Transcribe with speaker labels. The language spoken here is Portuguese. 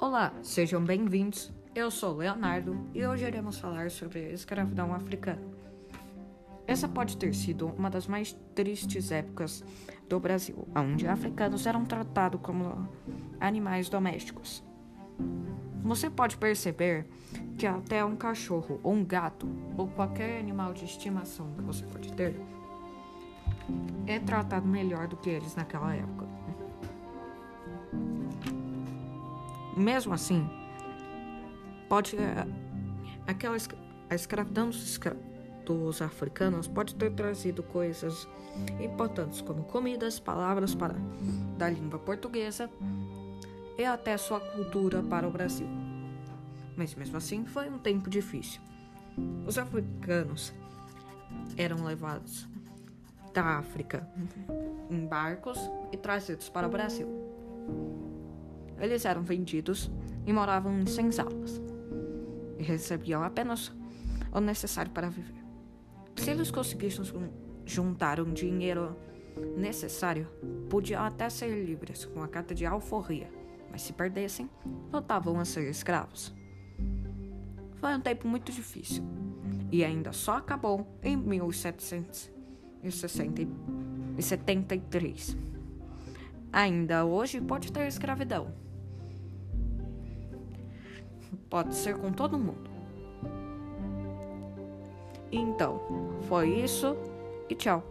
Speaker 1: Olá, sejam bem-vindos. Eu sou Leonardo e hoje iremos falar sobre a escravidão africana. Essa pode ter sido uma das mais tristes épocas do Brasil, onde africanos eram tratados como animais domésticos. Você pode perceber que até um cachorro ou um gato ou qualquer animal de estimação que você pode ter é tratado melhor do que eles naquela época. Mesmo assim, pode eh, aquela a escravidão dos, escra, dos africanos pode ter trazido coisas importantes como comidas, palavras para da língua portuguesa e até sua cultura para o Brasil. Mas mesmo assim, foi um tempo difícil. Os africanos eram levados da África em barcos e trazidos para o Brasil. Eles eram vendidos e moravam em senzalas e recebiam apenas o necessário para viver. Se eles conseguissem juntar um dinheiro necessário, podiam até ser livres com a carta de alforria, mas se perdessem, voltavam a ser escravos. Foi um tempo muito difícil e ainda só acabou em 1773. Ainda hoje pode ter escravidão. Pode ser com todo mundo. Então, foi isso e tchau.